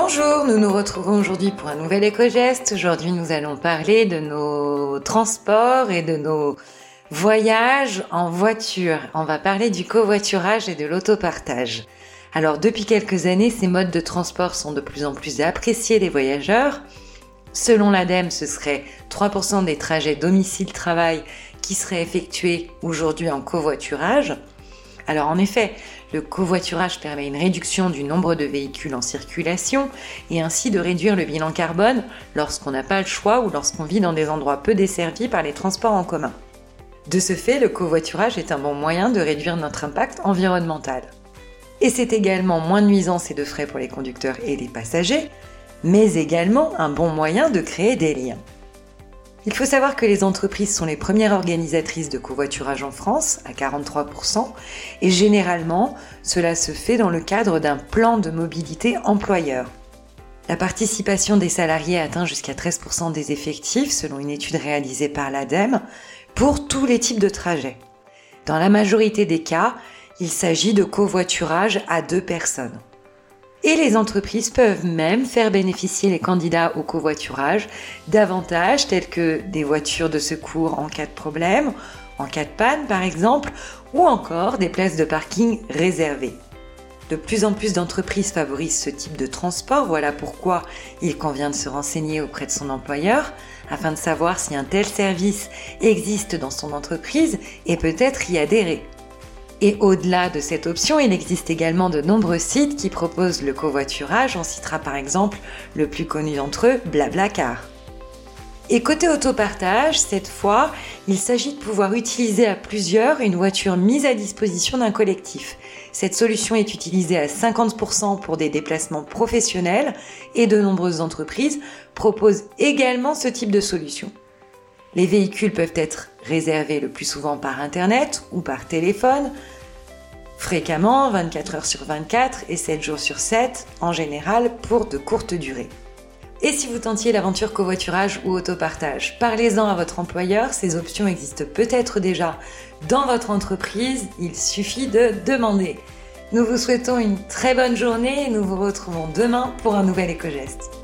Bonjour, nous nous retrouvons aujourd'hui pour un nouvel éco-geste. Aujourd'hui, nous allons parler de nos transports et de nos voyages en voiture. On va parler du covoiturage et de l'autopartage. Alors, depuis quelques années, ces modes de transport sont de plus en plus appréciés des voyageurs. Selon l'ADEME, ce serait 3% des trajets domicile-travail qui seraient effectués aujourd'hui en covoiturage. Alors en effet, le covoiturage permet une réduction du nombre de véhicules en circulation et ainsi de réduire le bilan carbone lorsqu'on n'a pas le choix ou lorsqu'on vit dans des endroits peu desservis par les transports en commun. De ce fait, le covoiturage est un bon moyen de réduire notre impact environnemental. Et c'est également moins de nuisances et de frais pour les conducteurs et les passagers, mais également un bon moyen de créer des liens. Il faut savoir que les entreprises sont les premières organisatrices de covoiturage en France, à 43%, et généralement, cela se fait dans le cadre d'un plan de mobilité employeur. La participation des salariés atteint jusqu'à 13% des effectifs, selon une étude réalisée par l'ADEME, pour tous les types de trajets. Dans la majorité des cas, il s'agit de covoiturage à deux personnes. Et les entreprises peuvent même faire bénéficier les candidats au covoiturage d'avantages tels que des voitures de secours en cas de problème, en cas de panne par exemple, ou encore des places de parking réservées. De plus en plus d'entreprises favorisent ce type de transport, voilà pourquoi il convient de se renseigner auprès de son employeur afin de savoir si un tel service existe dans son entreprise et peut-être y adhérer. Et au-delà de cette option, il existe également de nombreux sites qui proposent le covoiturage. On citera par exemple le plus connu d'entre eux, Blablacar. Et côté autopartage, cette fois, il s'agit de pouvoir utiliser à plusieurs une voiture mise à disposition d'un collectif. Cette solution est utilisée à 50% pour des déplacements professionnels et de nombreuses entreprises proposent également ce type de solution. Les véhicules peuvent être réservés le plus souvent par Internet ou par téléphone, fréquemment, 24 heures sur 24 et 7 jours sur 7, en général pour de courtes durées. Et si vous tentiez l'aventure covoiturage ou autopartage, parlez-en à votre employeur, ces options existent peut-être déjà dans votre entreprise, il suffit de demander. Nous vous souhaitons une très bonne journée et nous vous retrouvons demain pour un nouvel éco-geste.